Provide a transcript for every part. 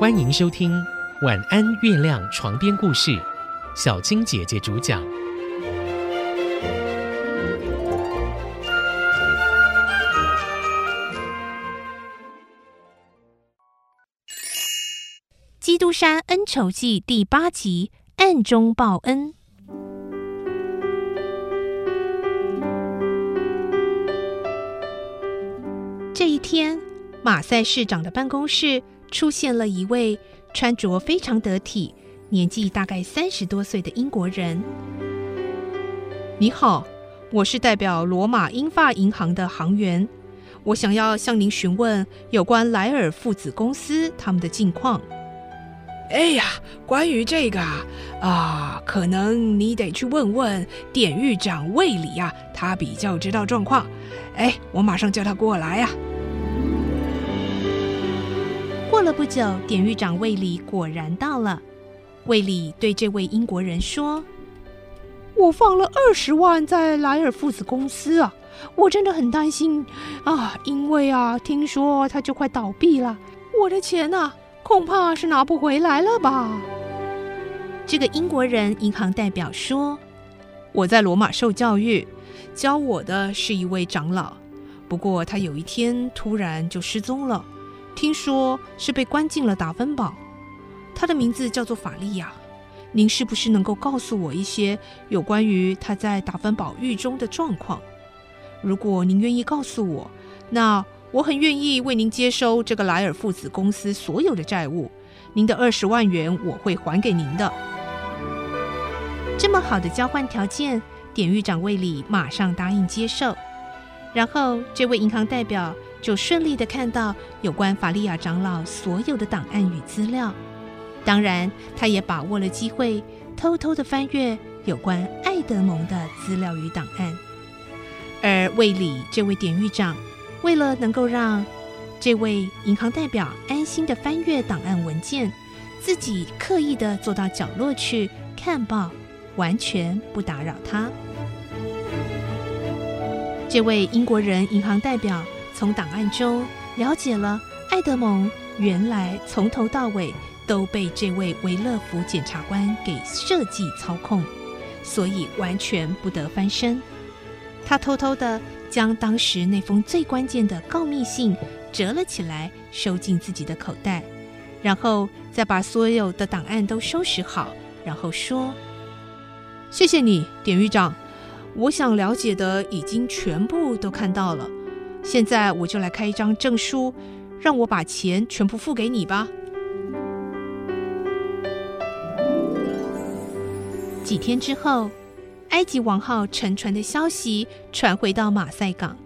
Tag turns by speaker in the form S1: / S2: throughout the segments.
S1: 欢迎收听《晚安月亮》床边故事，小青姐姐主讲。
S2: 《基督山恩仇记》第八集：暗中报恩。这一天，马赛市长的办公室出现了一位穿着非常得体、年纪大概三十多岁的英国人。你好，我是代表罗马英发银行的行员，我想要向您询问有关莱尔父子公司他们的近况。
S3: 哎呀，关于这个啊，啊，可能你得去问问典狱长卫里呀，他比较知道状况。哎，我马上叫他过来呀。
S2: 了不久，典狱长卫里果然到了。卫里对这位英国人说：“我放了二十万在莱尔父子公司啊，我真的很担心啊，因为啊，听说他就快倒闭了，我的钱呐。”恐怕是拿不回来了吧？这个英国人银行代表说：“我在罗马受教育，教我的是一位长老。不过他有一天突然就失踪了，听说是被关进了达芬堡。他的名字叫做法利亚。您是不是能够告诉我一些有关于他在达芬堡狱中的状况？如果您愿意告诉我，那……”我很愿意为您接收这个莱尔父子公司所有的债务，您的二十万元我会还给您的。这么好的交换条件，典狱长卫里马上答应接受。然后，这位银行代表就顺利的看到有关法利亚长老所有的档案与资料。当然，他也把握了机会，偷偷的翻阅有关爱德蒙的资料与档案。而卫里这位典狱长。为了能够让这位银行代表安心的翻阅档案文件，自己刻意的坐到角落去看报，完全不打扰他。这位英国人银行代表从档案中了解了爱德蒙原来从头到尾都被这位维勒福检察官给设计操控，所以完全不得翻身。他偷偷的。将当时那封最关键的告密信折了起来，收进自己的口袋，然后再把所有的档案都收拾好，然后说：“谢谢你，典狱长，我想了解的已经全部都看到了。现在我就来开一张证书，让我把钱全部付给你吧。”几天之后。埃及王号沉船的消息传回到马赛港，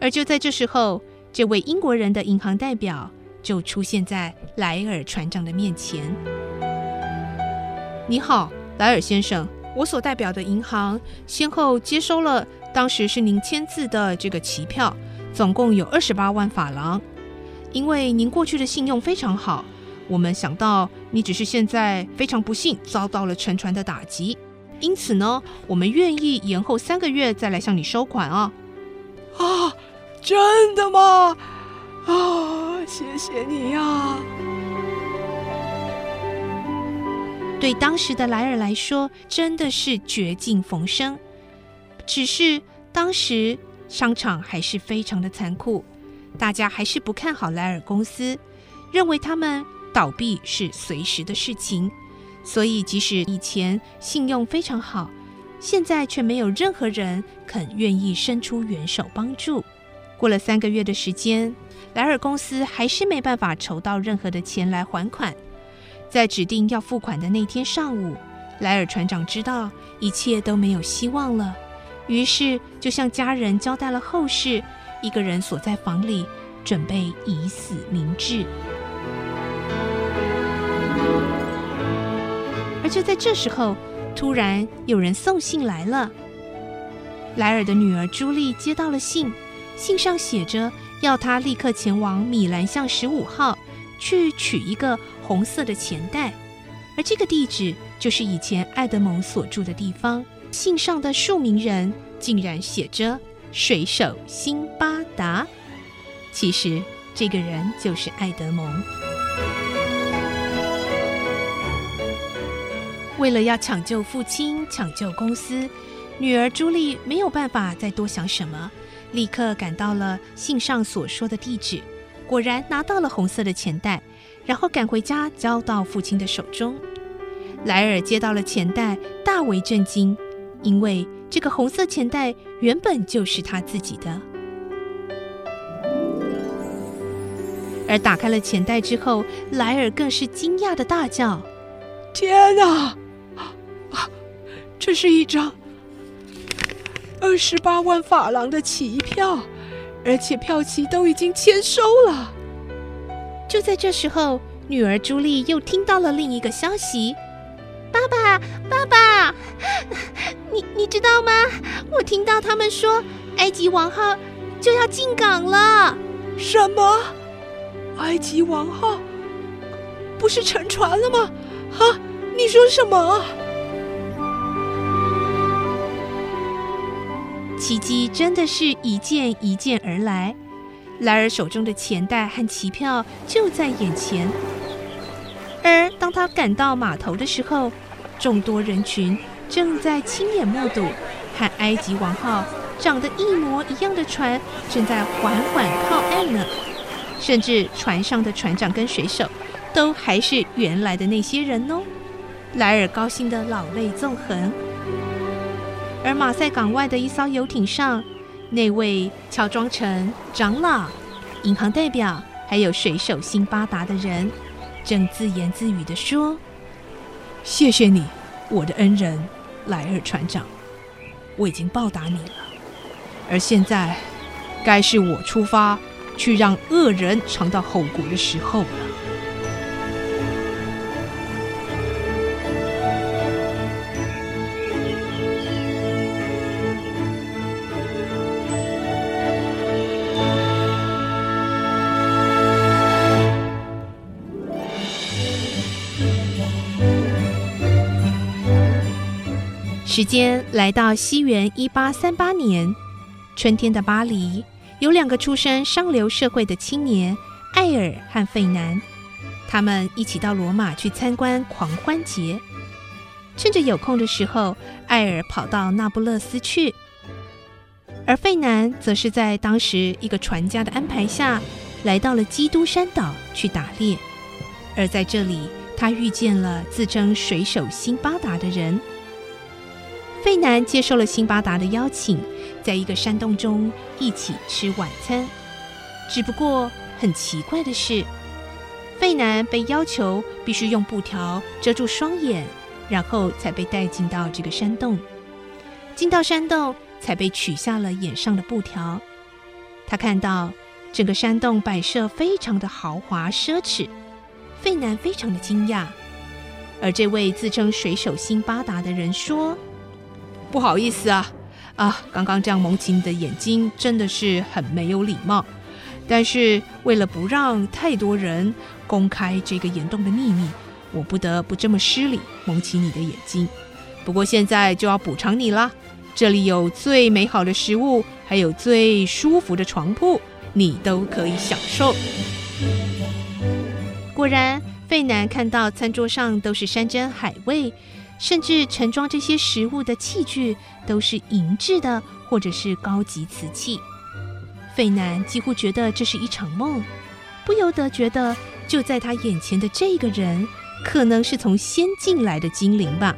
S2: 而就在这时候，这位英国人的银行代表就出现在莱尔船长的面前。你好，莱尔先生，我所代表的银行先后接收了当时是您签字的这个期票，总共有二十八万法郎。因为您过去的信用非常好，我们想到你只是现在非常不幸遭到了沉船的打击。因此呢，我们愿意延后三个月再来向你收款啊！
S3: 啊，真的吗？啊，谢谢你呀！
S2: 对当时的莱尔来说，真的是绝境逢生。只是当时商场还是非常的残酷，大家还是不看好莱尔公司，认为他们倒闭是随时的事情。所以，即使以前信用非常好，现在却没有任何人肯愿意伸出援手帮助。过了三个月的时间，莱尔公司还是没办法筹到任何的钱来还款。在指定要付款的那天上午，莱尔船长知道一切都没有希望了，于是就向家人交代了后事，一个人锁在房里，准备以死明志。而就在这时候，突然有人送信来了。莱尔的女儿朱莉接到了信，信上写着要她立刻前往米兰巷十五号去取一个红色的钱袋，而这个地址就是以前爱德蒙所住的地方。信上的署名人竟然写着“水手辛巴达”，其实这个人就是爱德蒙。为了要抢救父亲、抢救公司，女儿朱莉没有办法再多想什么，立刻赶到了信上所说的地址，果然拿到了红色的钱袋，然后赶回家交到父亲的手中。莱尔接到了钱袋，大为震惊。因为这个红色钱袋原本就是他自己的。而打开了钱袋之后，莱尔更是惊讶的大叫：“
S3: 天哪！啊，这是一张二十八万法郎的期票，而且票期都已经签收了。”
S2: 就在这时候，女儿朱莉又听到了另一个消息：“爸爸，爸爸，你你知道吗？我听到他们说，埃及王号就要进港了。”
S3: 什么？埃及王号不是沉船了吗？啊，你说什么？
S2: 奇迹真的是一件一件而来，莱尔手中的钱袋和期票就在眼前。而当他赶到码头的时候，众多人群正在亲眼目睹，和埃及王号长得一模一样的船正在缓缓靠岸呢。甚至船上的船长跟水手，都还是原来的那些人哦。莱尔高兴的老泪纵横。而马赛港外的一艘游艇上，那位乔装成长老、银行代表，还有水手辛巴达的人，正自言自语的说：“
S3: 谢谢你，我的恩人莱尔船长，我已经报答你了。而现在，该是我出发。”去让恶人尝到后果的时候了。
S2: 时间来到西元一八三八年，春天的巴黎。有两个出身上流社会的青年，艾尔和费南，他们一起到罗马去参观狂欢节。趁着有空的时候，艾尔跑到那不勒斯去，而费南则是在当时一个船家的安排下，来到了基督山岛去打猎。而在这里，他遇见了自称水手辛巴达的人。费南接受了辛巴达的邀请。在一个山洞中一起吃晚餐，只不过很奇怪的是，费南被要求必须用布条遮住双眼，然后才被带进到这个山洞。进到山洞，才被取下了眼上的布条。他看到整个山洞摆设非常的豪华奢侈，费南非常的惊讶。而这位自称水手辛巴达的人说：“
S3: 不好意思啊。”啊，刚刚这样蒙起你的眼睛，真的是很没有礼貌。但是为了不让太多人公开这个岩洞的秘密，我不得不这么失礼蒙起你的眼睛。不过现在就要补偿你啦，这里有最美好的食物，还有最舒服的床铺，你都可以享受。
S2: 果然，费南看到餐桌上都是山珍海味。甚至盛装这些食物的器具都是银制的，或者是高级瓷器。费南几乎觉得这是一场梦，不由得觉得就在他眼前的这个人，可能是从仙境来的精灵吧。